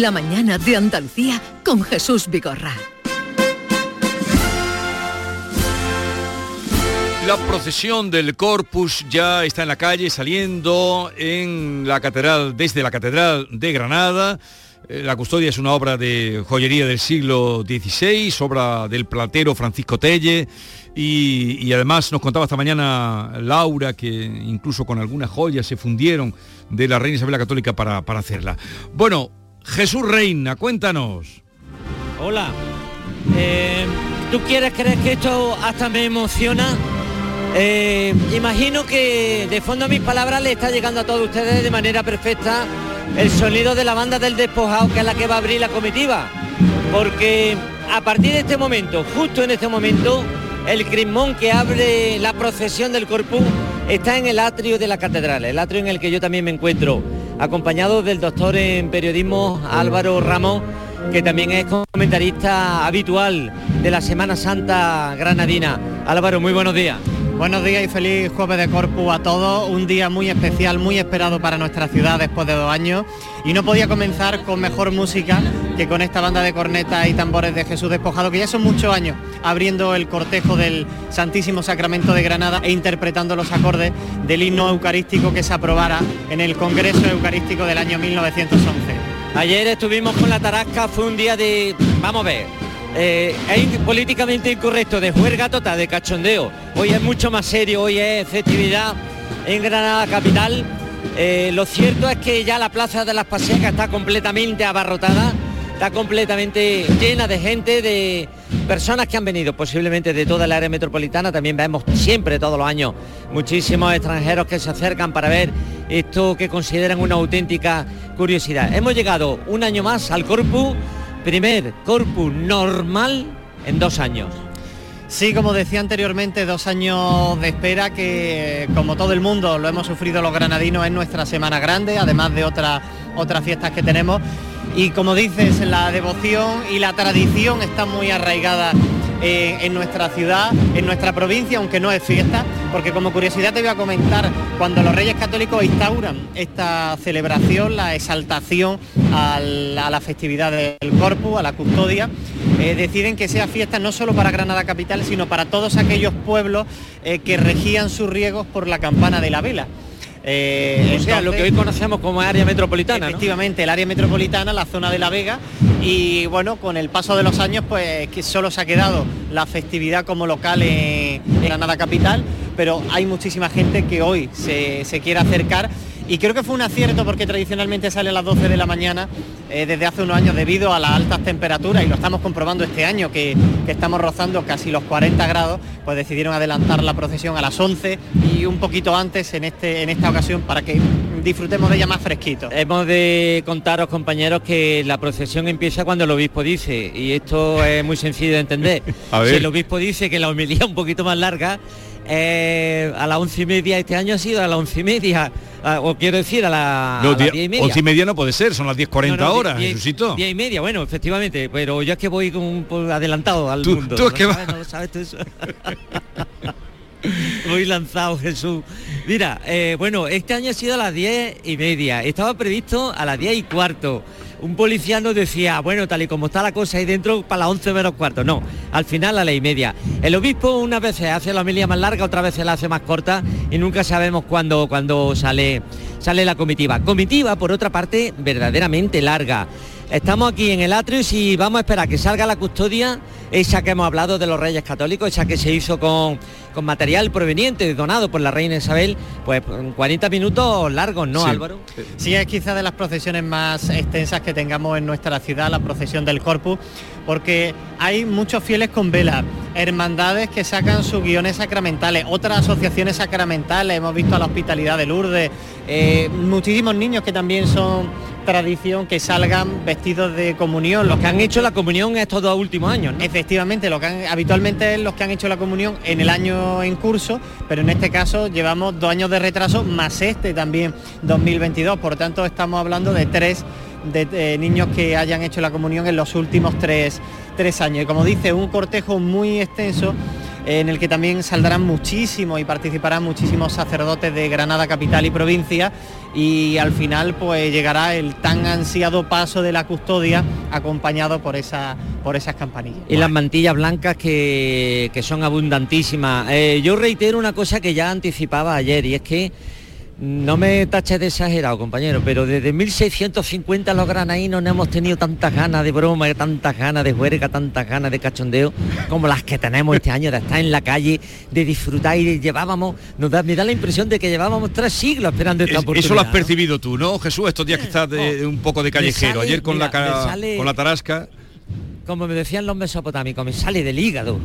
La mañana de Andalucía con Jesús Vigorra. La procesión del Corpus ya está en la calle saliendo en la catedral desde la catedral de Granada. Eh, La custodia es una obra de joyería del siglo XVI, obra del platero Francisco Telle y, además nos contaba esta mañana Laura que incluso con algunas joyas se fundieron de la reina Isabel la Católica para hacerla. Bueno, Jesús Reina, cuéntanos. Hola. Eh, ¿Tú quieres creer que esto hasta me emociona? Eh, imagino que de fondo a mis palabras le está llegando a todos ustedes de manera perfecta el sonido de la banda del despojado, que es la que va a abrir la comitiva. Porque a partir de este momento, justo en este momento, el crismón que abre la procesión del Corpus está en el atrio de la catedral, el atrio en el que yo también me encuentro, acompañado del doctor en periodismo Álvaro Ramos, que también es comentarista habitual de la Semana Santa granadina. Álvaro, muy buenos días. Buenos días y feliz jueves de Corpus a todos. Un día muy especial, muy esperado para nuestra ciudad después de dos años. Y no podía comenzar con mejor música que con esta banda de cornetas y tambores de Jesús Despojado, que ya son muchos años abriendo el cortejo del Santísimo Sacramento de Granada e interpretando los acordes del himno eucarístico que se aprobara en el Congreso Eucarístico del año 1911. Ayer estuvimos con la Tarasca, fue un día de, vamos a ver, eh, es políticamente incorrecto, de juerga total, de cachondeo. Hoy es mucho más serio, hoy es festividad en Granada Capital. Eh, lo cierto es que ya la Plaza de las Pasecas está completamente abarrotada, está completamente llena de gente, de personas que han venido posiblemente de toda el área metropolitana. También vemos siempre, todos los años, muchísimos extranjeros que se acercan para ver esto que consideran una auténtica curiosidad. Hemos llegado un año más al Corpus, primer Corpus normal en dos años. Sí, como decía anteriormente, dos años de espera que, como todo el mundo, lo hemos sufrido los granadinos en nuestra Semana Grande, además de otras otras fiestas que tenemos. Y como dices, la devoción y la tradición está muy arraigada eh, en nuestra ciudad, en nuestra provincia, aunque no es fiesta, porque como curiosidad te voy a comentar, cuando los Reyes Católicos instauran esta celebración, la exaltación a la festividad del Corpus, a la custodia, eh, deciden que sea fiesta no solo para Granada Capital, sino para todos aquellos pueblos eh, que regían sus riegos por la campana de la vela. Eh, o sea, lo que hoy conocemos como área metropolitana. Efectivamente, el área metropolitana, la zona de La Vega. Y bueno, con el paso de los años, pues que solo se ha quedado la festividad como local en, Granada Capital, pero hay muchísima gente que hoy se, se quiere acercar y creo que fue un acierto porque tradicionalmente sale a las 12 de la mañana eh, desde hace unos años debido a las altas temperaturas y lo estamos comprobando este año que, estamos rozando casi los 40 grados, pues decidieron adelantar la procesión a las 11 y un poquito antes en, este, en esta ocasión para que disfrutemos de ella más fresquito. Hemos de contaros compañeros que la procesión empieza cuando el obispo dice y esto es muy sencillo de entender. [laughs] Si el obispo dice que la homilía un poquito más larga, eh, a las once y media este año ha sido a las once y media o quiero decir a, la, no, diez y media. Once y media no puede ser, son las 10.40 no, horas, diez, y media, bueno, efectivamente, pero yo es que voy con, adelantado al mundo. Tú es que [laughs] [laughs] Muy lanzado, Jesús. Mira, eh, bueno, este año ha sido a las diez y media. Estaba previsto a las diez y cuarto un policía nos decía, bueno, tal y como está la cosa ahí dentro, para las 11 menos cuarto. No, al final a la y media. El obispo unas veces hace la homilía más larga, otras veces la hace más corta y nunca sabemos cuándo, cuándo sale, sale la comitiva. Comitiva, por otra parte, verdaderamente larga. Estamos aquí en el atrio y vamos a esperar que salga la custodia, esa que hemos hablado de los Reyes Católicos, esa que se hizo con, con material proveniente, donado por la Reina Isabel, pues 40 minutos largos, ¿no, Álvaro? Sí, es quizá de las procesiones más extensas que tengamos en nuestra ciudad, la procesión del Corpus, porque hay muchos fieles con vela, hermandades que sacan sus guiones sacramentales, otras asociaciones sacramentales, hemos visto a la hospitalidad de Lourdes, eh, muchísimos niños que también son tradición que salgan vestidos de comunión. Los que han hecho la comunión estos dos últimos años. Efectivamente, lo que han, habitualmente es los que han hecho la comunión en el año en curso, pero en este caso llevamos dos años de retraso más este también 2022. Por tanto, estamos hablando de tres de, niños que hayan hecho la comunión en los últimos tres, tres años. Y como dice, un cortejo muy extenso en el que también saldrán muchísimos y participarán muchísimos sacerdotes de Granada capital y provincia y al final pues llegará el tan ansiado paso de la custodia acompañado por esa por esas campanillas. Y las mantillas blancas que, son abundantísimas. Eh, yo reitero una cosa que ya anticipaba ayer y es que no me taches de exagerado, compañero, pero desde 1650 los granaínos no hemos tenido tantas ganas de broma, tantas ganas de juerga, tantas ganas de cachondeo como las que tenemos este año de estar en la calle, de disfrutar y llevábamos, nos da, me da la impresión de que llevábamos tres siglos esperando esta oportunidad. Eso lo has percibido tú, ¿no, Jesús? Estos días que estás de, oh, un poco de callejero, ayer con la cara, con la tarasca. Como me decían los mesopotámicos, me sale del hígado.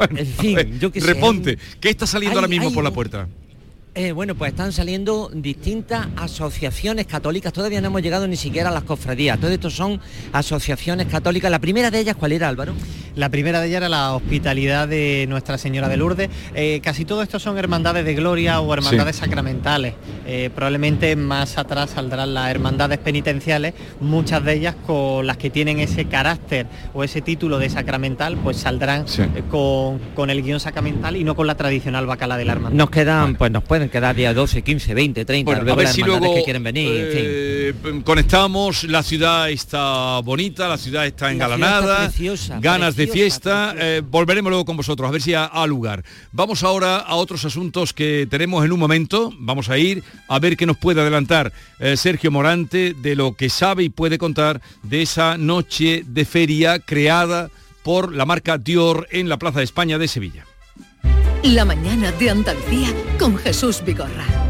[laughs] en fin, yo que Reponte, ¿qué está saliendo ahora mismo por la puerta? Eh, bueno, pues están saliendo distintas asociaciones católicas, todavía no hemos llegado ni siquiera a las cofradías, todo esto son asociaciones católicas. La primera de ellas, ¿cuál era Álvaro? La primera de ellas era la hospitalidad de Nuestra Señora de Lourdes. Eh, casi todo esto son hermandades de gloria o hermandades sacramentales. Eh, probablemente más atrás saldrán las hermandades penitenciales, muchas de ellas con las que tienen ese carácter o ese título de sacramental, pues saldrán con, el guion sacramental y no con la tradicional bacala de la hermandad. Nos quedan, pues nos pueden quedar día 12, 15, 20, 30, a ver si luego que quieren venir, eh, Conectamos, la ciudad está bonita, la ciudad está engalanada, ganas de fiesta, eh, volveremos luego con vosotros, a ver si ha, lugar. Vamos ahora a otros asuntos que tenemos en un momento, vamos a ir a ver qué nos puede adelantar eh, Sergio Morante de lo que sabe y puede contar de esa noche de feria creada por la marca Dior en la Plaza de España de Sevilla. La mañana de Andalucía con Jesús Vigorra.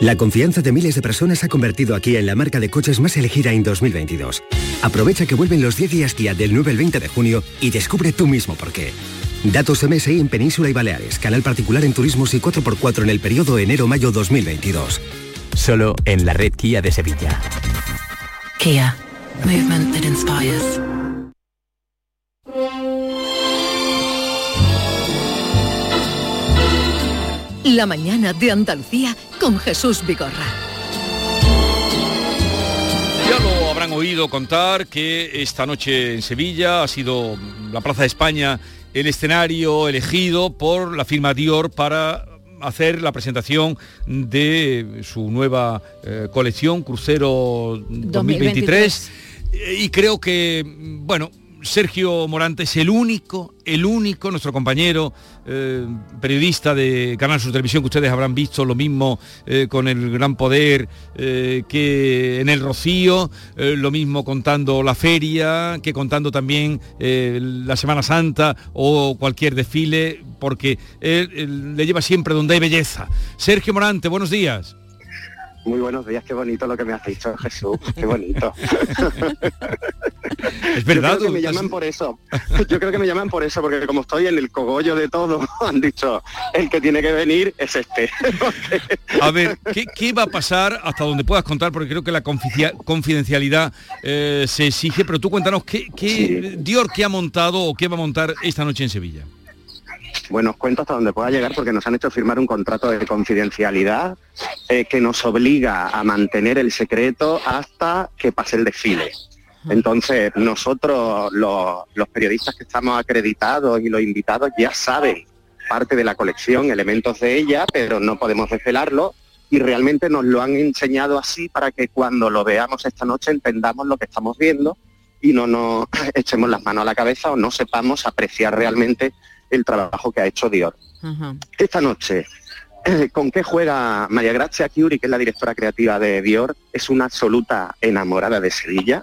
La confianza de miles de personas ha convertido a Kia en la marca de coches más elegida en 2022. Aprovecha que vuelven los 10 días Kia del 9 al 20 de junio y descubre tú mismo por qué. Datos MSI en Península y Baleares, canal particular en turismos y 4x4 en el periodo enero-mayo 2022. Solo en la red Kia de Sevilla. Kia. Movement that inspires. La mañana de Andalucía con Jesús Vigorra. Ya lo habrán oído contar que esta noche en Sevilla ha sido la Plaza de España el escenario elegido por la firma Dior para hacer la presentación de su nueva eh, colección Crucero 2023. 2023. Y creo que, bueno, Sergio Morante es el único, el único, nuestro compañero eh, periodista de Canal Sur Televisión, que ustedes habrán visto lo mismo eh, con el gran poder eh, que en el Rocío, lo mismo contando la feria, que contando también la Semana Santa o cualquier desfile, porque él le lleva siempre donde hay belleza. Sergio Morante, buenos días. Muy buenos días, qué bonito lo que me has dicho, Jesús, qué bonito. [laughs] Es verdad. Yo creo que me llaman por eso. Yo creo que me llaman por eso, porque como estoy en el cogollo de todo, [laughs] han dicho, el que tiene que venir es este. [laughs] A ver, ¿qué, qué va a pasar hasta donde puedas contar? Porque creo que la confidencialidad eh, se exige, pero tú cuéntanos, ¿qué, qué Dior qué ha montado o qué va a montar esta noche en Sevilla? Bueno, os cuento hasta donde pueda llegar porque nos han hecho firmar un contrato de confidencialidad eh, que nos obliga a mantener el secreto hasta que pase el desfile. Entonces, nosotros, los, los periodistas que estamos acreditados y los invitados, ya saben parte de la colección, elementos de ella, pero no podemos desvelarlo y realmente nos lo han enseñado así para que cuando lo veamos esta noche entendamos lo que estamos viendo y no nos [clears throat] echemos las manos a la cabeza o no sepamos apreciar realmente el trabajo que ha hecho Dior. Esta noche, eh, ¿con qué juega María Grazia Chiuri, que es la directora creativa de Dior? Es una absoluta enamorada de Sevilla.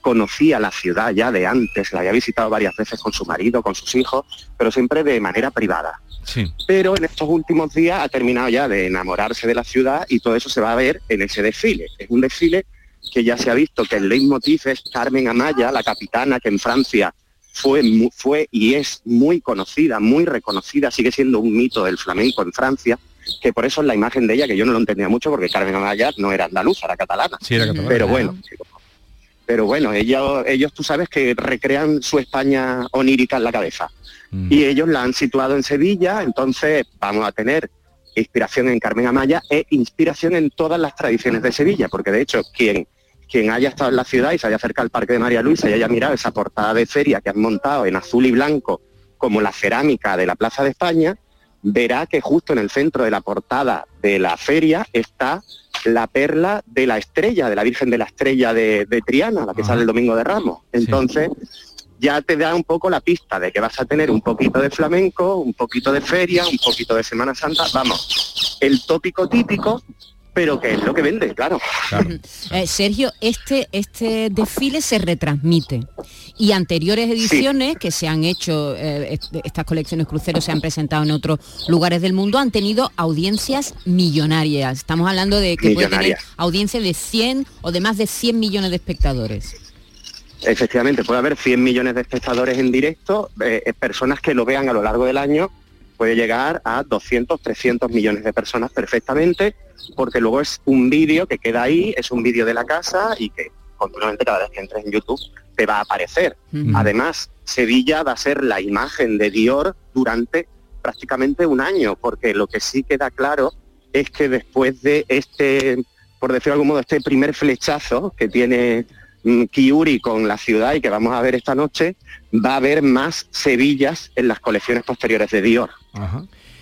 Conocía la ciudad ya de antes, la había visitado varias veces con su marido, con sus hijos, pero siempre de manera privada. Sí. Pero en estos últimos días ha terminado ya de enamorarse de la ciudad y todo eso se va a ver en ese desfile. Es un desfile que ya se ha visto que el leitmotiv es Carmen Amaya, la capitana que en Francia fue, fue y es muy conocida, muy reconocida, sigue siendo un mito del flamenco en Francia, que por eso es la imagen de ella, que yo no lo entendía mucho porque Carmen Amaya no era andaluza, era catalana. Sí, era catalana. Pero bueno, pero bueno, ellos, ellos tú sabes que recrean su España onírica en la cabeza. Y ellos la han situado en Sevilla, entonces vamos a tener inspiración en Carmen Amaya e inspiración en todas las tradiciones de Sevilla, porque de hecho quien, quien haya estado en la ciudad y se haya acercado al Parque de María Luisa y haya mirado esa portada de feria que han montado en azul y blanco como la cerámica de la Plaza de España, verá que justo en el centro de la portada de la feria está la perla de la estrella, de la Virgen de la Estrella de, de Triana, la que sale el Domingo de Ramos. Entonces, ya te da un poco la pista de que vas a tener un poquito de flamenco, un poquito de feria, un poquito de Semana Santa, vamos, el tópico típico, pero que es lo que vende, claro. [laughs] Eh, Sergio, este, este desfile se retransmite y anteriores ediciones que se han hecho, eh, est- estas colecciones cruceros se han presentado en otros lugares del mundo, han tenido audiencias millonarias. Estamos hablando de que puede tener audiencia de 100 o de más de 100 millones de espectadores. Efectivamente, puede haber 100 millones de espectadores en directo, eh, personas que lo vean a lo largo del año, puede llegar a 200, 300 millones de personas perfectamente, porque luego es un vídeo que queda ahí, es un vídeo de la casa y que continuamente cada vez que entres en YouTube te va a aparecer. Además, Sevilla va a ser la imagen de Dior durante prácticamente un año, porque lo que sí queda claro es que después de este, por decirlo de algún modo, este primer flechazo que tiene Kiuri con la ciudad y que vamos a ver esta noche, va a haber más Sevillas en las colecciones posteriores de Dior.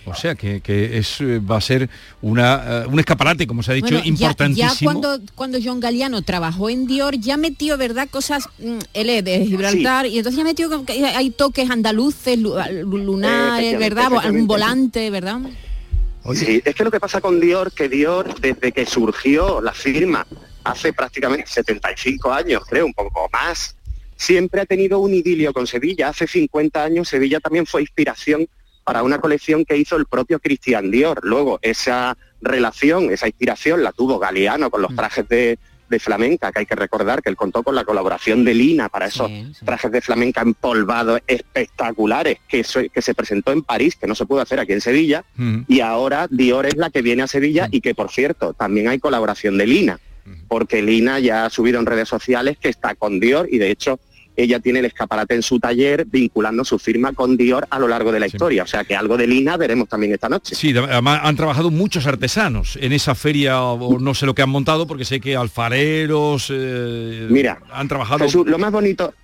O sea que, que es, eh, va a ser una, eh, un escaparate, como se ha dicho, Bueno, ya- importantísimo. Ya, cuando, cuando John Galliano trabajó en Dior, ya metió, ¿verdad? Cosas, mm, él es de Gibraltar, y entonces ya metió hay toques andaluces, lu- lu- lunares, ¿verdad? Algún efectivamente. volante, ¿verdad? Sí, es que lo que pasa con Dior, que Dior desde que surgió la firma hace prácticamente 75 años, creo, un poco más, siempre ha tenido un idilio con Sevilla. Hace 50 años Sevilla también fue inspiración para una colección que hizo el propio Christian Dior. Luego esa relación, esa inspiración la tuvo Galeano con los trajes de, de flamenca, que hay que recordar que él contó con la colaboración de Lina para esos trajes de flamenca empolvados espectaculares que, eso- que se presentó en París, que no se pudo hacer aquí en Sevilla, y ahora Dior es la que viene a Sevilla y que por cierto también hay colaboración de Lina porque Lina ya ha subido en redes sociales que está con Dior y de hecho ella tiene el escaparate en su taller vinculando su firma con Dior a lo largo de la historia. O sea que algo de Lina veremos también esta noche. Sí, además han trabajado muchos artesanos en esa feria, o no sé lo que han montado, porque sé que alfareros eh, Mira, han trabajado. Jesús, lo más bonito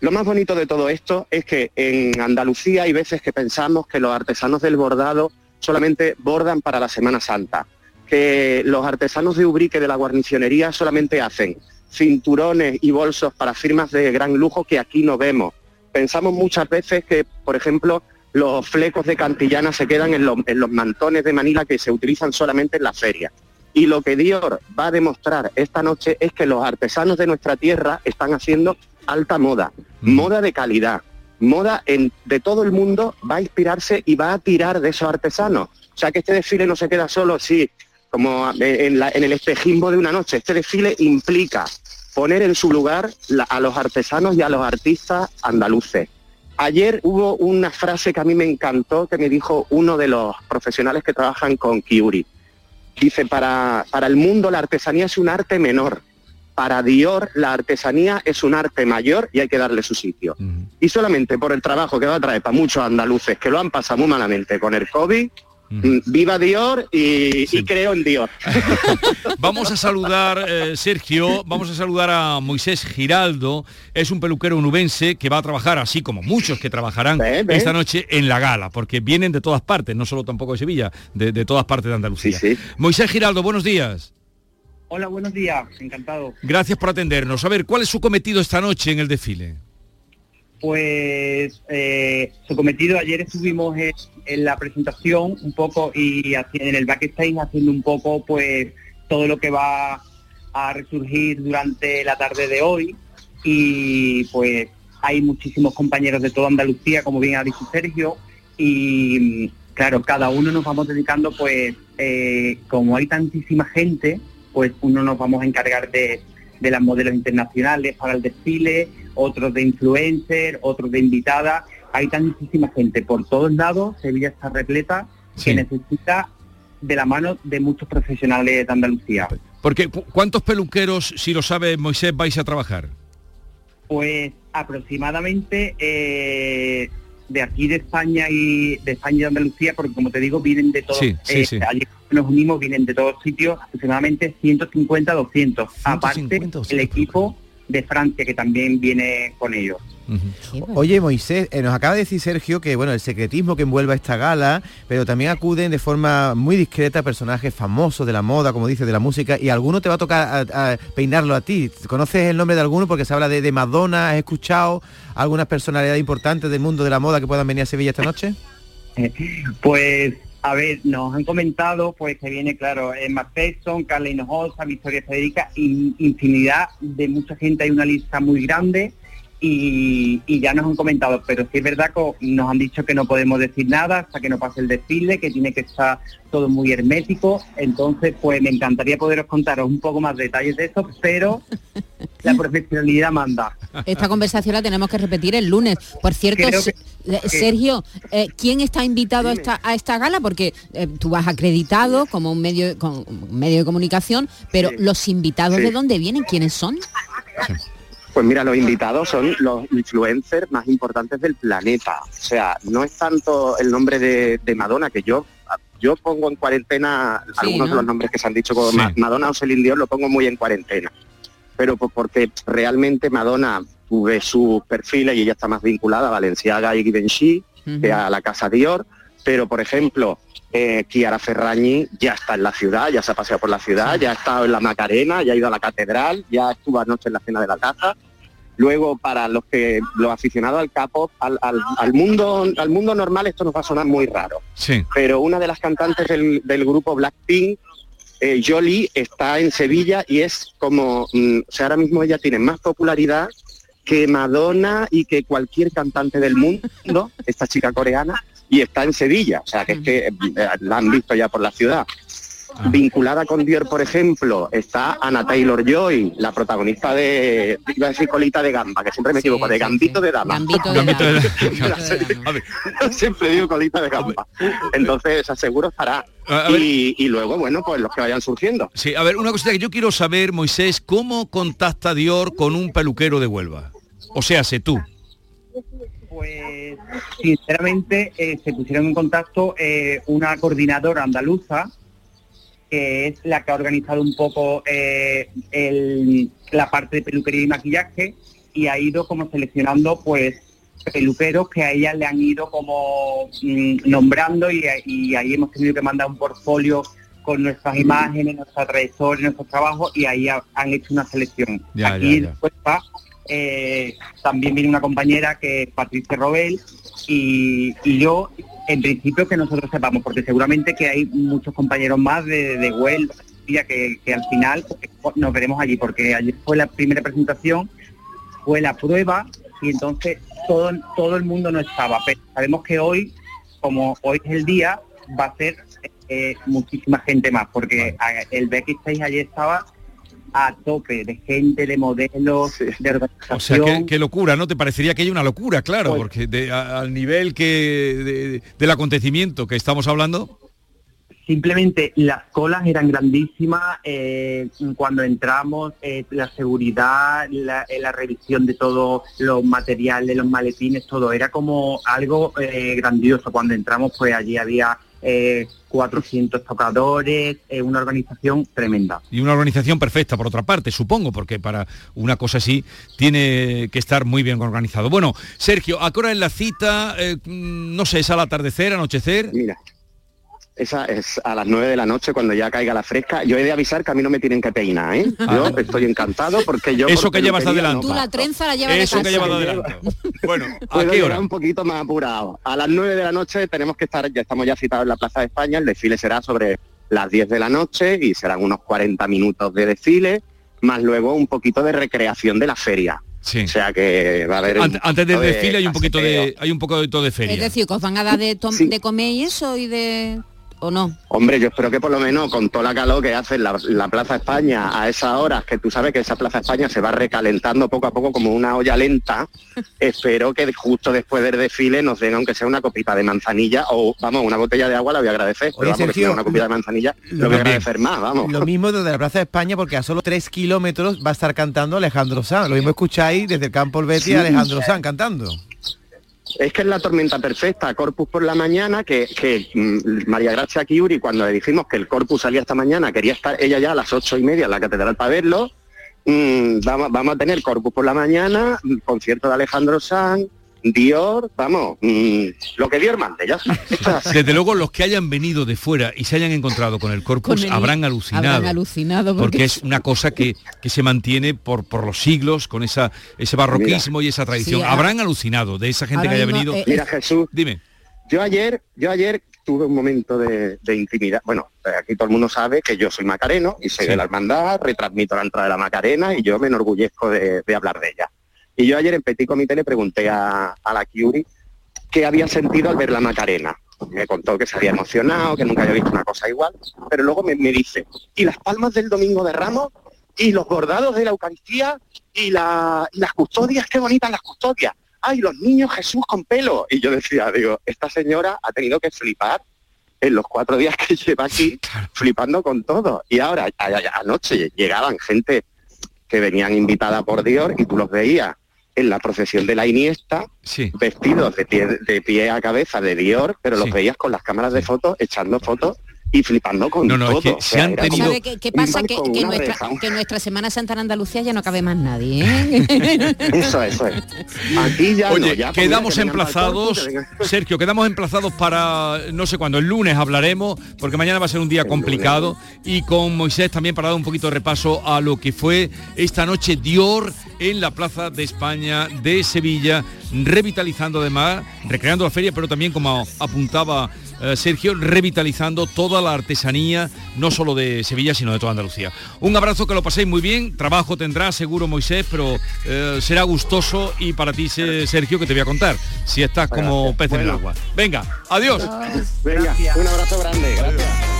lo más bonito de todo esto es que en Andalucía hay veces que pensamos que los artesanos del bordado solamente bordan para la Semana Santa, que los artesanos de Ubrique de la guarnicionería solamente hacen cinturones y bolsos para firmas de gran lujo que aquí no vemos. Pensamos muchas veces que, por ejemplo, los flecos de Cantillana se quedan en los, en los mantones de Manila que se utilizan solamente en la feria. Y lo que Dior va a demostrar esta noche es que los artesanos de nuestra tierra están haciendo alta moda, moda de calidad, moda en- de todo el mundo va a inspirarse y va a tirar de esos artesanos. O sea que este desfile no se queda solo así, como en, la- en el espejismo de una noche. Este desfile implica poner en su lugar la- a los artesanos y a los artistas andaluces. Ayer hubo una frase que a mí me encantó que me dijo uno de los profesionales que trabajan con Kiuri. Dice, para, para el mundo la artesanía es un arte menor. Para Dior la artesanía es un arte mayor y hay que darle su sitio. Y solamente por el trabajo que va a traer para muchos andaluces que lo han pasado muy malamente con el COVID, viva Dior y, y creo en Dior. [laughs] Vamos a saludar, eh, Sergio, vamos a saludar a Moisés Giraldo, es un peluquero unubense que va a trabajar, así como muchos que trabajarán esta noche en la gala, porque vienen de todas partes, no solo tampoco de Sevilla, de, de todas partes de Andalucía. Moisés Giraldo, buenos días. Hola, buenos días, encantado. Gracias por atendernos. A ver, ¿cuál es su cometido esta noche en el desfile? Pues eh, su cometido. Ayer estuvimos en, en la presentación un poco y en el backstage haciendo un poco pues todo lo que va a resurgir durante la tarde de hoy. Y pues hay muchísimos compañeros de toda Andalucía, como bien ha dicho Sergio, y claro, cada uno nos vamos dedicando pues eh, como hay tantísima gente, pues uno nos vamos a encargar de, de las modelos internacionales para el desfile, otros de influencer, otros de invitada. Hay tantísima gente por todos lados, Sevilla está repleta, que necesita de la mano de muchos profesionales de Andalucía. Porque ¿cu- ¿cuántos peluqueros, si lo sabe Moisés, vais a trabajar? Pues aproximadamente eh, de aquí de España y de España y de Andalucía, porque como te digo, vienen de todos, Sí, sí, eh, sí. nos unimos, vienen de todos sitios, aproximadamente 150, 200. Aparte, el equipo de Francia que también viene con ellos. Oye, Moisés, eh, nos acaba de decir Sergio que bueno, el secretismo que envuelve a esta gala, pero también acuden de forma muy discreta personajes famosos de la moda, como dice, de la música, y alguno te va a tocar a- a peinarlo a ti. ¿Conoces el nombre de alguno? Porque se habla de, de Madonna, ¿has escuchado algunas personalidades importantes del mundo de la moda que puedan venir a Sevilla esta noche? [laughs] Pues, a ver, nos han comentado pues que viene, claro, Emma Petson, Carla Hinojosa, Victoria Federica, infinidad de mucha gente, hay una lista muy grande y, y ya nos han comentado, pero sí es verdad que nos han dicho que no podemos decir nada hasta que no pase el desfile, que tiene que estar todo muy hermético, entonces pues me encantaría poderos contaros un poco más detalles de eso, pero [laughs] la profesionalidad manda. Esta conversación la tenemos que repetir el lunes. Por cierto, que- eh, Sergio, eh, ¿quién está invitado a esta, a esta gala? Porque eh, tú vas acreditado como un medio, con, un medio de comunicación, pero los invitados Sí. de dónde vienen, ¿quiénes son? Pues mira, los invitados son los influencers más importantes del planeta. O sea, no es tanto el nombre de, de Madonna, que yo yo pongo en cuarentena algunos ¿no? de los nombres que se han dicho como Sí. Ma- Madonna o Celine Dion, lo pongo muy en cuarentena. Pero pues porque realmente Madonna tuve sus perfiles y ella está más vinculada a Valenciaga y Givenchy que a la casa Dior. Pero, por ejemplo, eh, Chiara Ferragni ya está en la ciudad, ya se ha paseado por la ciudad, ya ha estado en la Macarena, ya ha ido a la catedral, ya estuvo anoche en la cena de la caja. Luego, para los que los aficionados al capo, al, al- al mundo, al mundo normal esto nos va a sonar muy raro. Sí. Pero una de las cantantes del, del grupo Blackpink, eh, Jolie, está en Sevilla y es como, mm, o sea, ahora mismo ella tiene más popularidad que Madonna y que cualquier cantante del mundo, esta chica coreana, y está en Sevilla, o sea, que es que eh, la han visto ya por la ciudad. Vinculada con Dior, por ejemplo, está Anna Taylor Joy, la protagonista de, iba a decir colita de gamba, que siempre me equivoco, de Gambito de Dama. Gambito [laughs] Gambito de siempre digo colita de gamba. Entonces, aseguro estará. A- a ver. Y, y luego, bueno, pues los que vayan surgiendo. Sí, a ver, una cosita que yo quiero saber, Moisés, ¿cómo contacta Dior con un peluquero de Huelva? O sea, sé tú. Pues sinceramente eh, se pusieron en contacto eh, una coordinadora andaluza que es la que ha organizado un poco eh, el- la parte de peluquería y maquillaje y ha ido como seleccionando pues peluqueros que a ella le han ido como mm, nombrando y, y ahí hemos tenido que mandar un portfolio con nuestras imágenes, nuestra trayectoria, nuestros trabajos y ahí ha- han hecho una selección. Ya, Aquí ya, ya. en Huelva, eh, también viene una compañera que es Patricia Robel y, y yo en principio que nosotros sepamos porque seguramente que hay muchos compañeros más de, de Huelva que, que al final nos veremos allí porque ayer fue la primera presentación fue la prueba y entonces todo todo el mundo no estaba pero sabemos que hoy como hoy es el día va a ser eh, muchísima gente más porque el backstage ayer estaba a tope de gente, de modelos, de organización. O sea, qué, qué locura, ¿no? Te parecería que hay una locura, claro, Pues- porque de- a- al nivel que de- del acontecimiento que estamos hablando. Simplemente las colas eran grandísimas eh, cuando entramos, eh, la seguridad, la, eh, la revisión de todos los materiales, los maletines, todo era como algo eh, grandioso. Cuando entramos, pues allí había eh, 400 tocadores, eh, una organización tremenda. Y una organización perfecta, por otra parte, supongo, porque para una cosa así tiene que estar muy bien organizado. Bueno, Sergio, ¿a qué hora es la cita? Eh, mm, no sé, ¿es al atardecer, anochecer? Mira, esa es a las 9 de la noche cuando ya caiga la fresca. Yo he de avisar que a mí no me tienen que peinar, ¿eh? Yo estoy encantado porque yo... Eso que llevas adelante. no Tú la trenza la llevas de Eso que llevas adelante. Bueno, ¿a Puedo qué hora? un poquito más apurado. A las 9 de la noche tenemos que estar, ya estamos ya citados en la Plaza de España, el desfile será sobre las 10 de la noche y serán unos 40 minutos de desfile, más luego un poquito de recreación de la feria. Sí. O sea que va a haber... Ante- Antes del desfile hay un poquito de hay un poco de todo de feria. Es decir, que os van a dar de, de comer y eso y de... ¿O no? Hombre, yo espero que por lo menos con toda la calor que hace la, la Plaza España a esas horas, que tú sabes que esa Plaza España se va recalentando poco a poco como una olla lenta, [laughs] espero que justo después del desfile nos den aunque sea una copita de manzanilla o, vamos, una botella de agua la voy a agradecer, pero Oye, vamos, Sergio, una copita de manzanilla lo voy a agradecer más, vamos. Lo mismo desde la Plaza de España, porque a solo tres kilómetros va a estar cantando Alejandro Sanz. Lo mismo escucháis desde el campo Olbeti Sí. a Alejandro Sanz cantando. Es que es la tormenta perfecta, Corpus por la mañana, que, que mm, María Gracia Kiuri, cuando le dijimos que el Corpus salía esta mañana, quería estar ella ya a las ocho y media en la catedral para verlo. Mm, vamos, vamos a tener Corpus por la mañana, mm, concierto de Alejandro Sanz, Dior, vamos, mm, lo que Dior mande, ya. [laughs] Desde luego los que hayan venido de fuera y se hayan encontrado con el corpus Con el- habrán alucinado. Habrán alucinado porque, porque es una cosa que, que se mantiene por, por los siglos con esa ese barroquismo y esa tradición. Sí, ah. Habrán alucinado de esa gente que haya venido. eh, Mira Jesús, Dime. yo ayer, yo ayer tuve un momento de, de intimidad. Bueno, eh, aquí todo el mundo sabe que yo soy macareno y soy Sí. de la hermandad, retransmito la entrada de la Macarena y yo me enorgullezco de, de hablar de ella. Y yo ayer en Petit Comité le pregunté a, a la Kiuri qué había sentido al ver la Macarena. Me contó que se había emocionado, que nunca había visto una cosa igual, pero luego me, me dice, ¿y las palmas del Domingo de Ramos? ¿Y los bordados de la Eucaristía? ¿Y, la- y las custodias? ¡Qué bonitas las custodias! ¡Ay, los niños Jesús con pelo! Y yo decía, digo, esta señora ha tenido que flipar en los cuatro días que lleva aquí, flipando con todo. Y ahora, a- a- anoche llegaban gente que venían invitada por Dior y tú los veías en la procesión de la Iniesta, Sí. vestidos de pie, de pie a cabeza de Dior, pero los Sí. veías con las cámaras de fotos echando fotos y flipando con No, no, es todo. que O se sea, han era tenido- como ¿Sabe qué, pasa? Que, que nuestra, reja. que nuestra Semana Santa en Andalucía ya no cabe más nadie. ¿eh? Eso, eso es. Aquí ya Oye, no, ya, quedamos emplazados, Sergio, quedamos emplazados para, no sé cuándo, el lunes hablaremos, porque mañana va a ser un día complicado, y con Moisés también para dar un poquito de repaso a lo que fue esta noche Dior en la Plaza de España de Sevilla, revitalizando además, recreando la feria, pero también como apuntaba eh, Sergio, revitalizando toda la artesanía, no solo de Sevilla, sino de toda Andalucía. Un abrazo, que lo paséis muy bien, trabajo tendrá seguro Moisés, pero eh, será gustoso y para ti, Se- Sergio, que te voy a contar, si estás como pez en el agua. Venga, adiós. Venga, un abrazo grande. Gracias.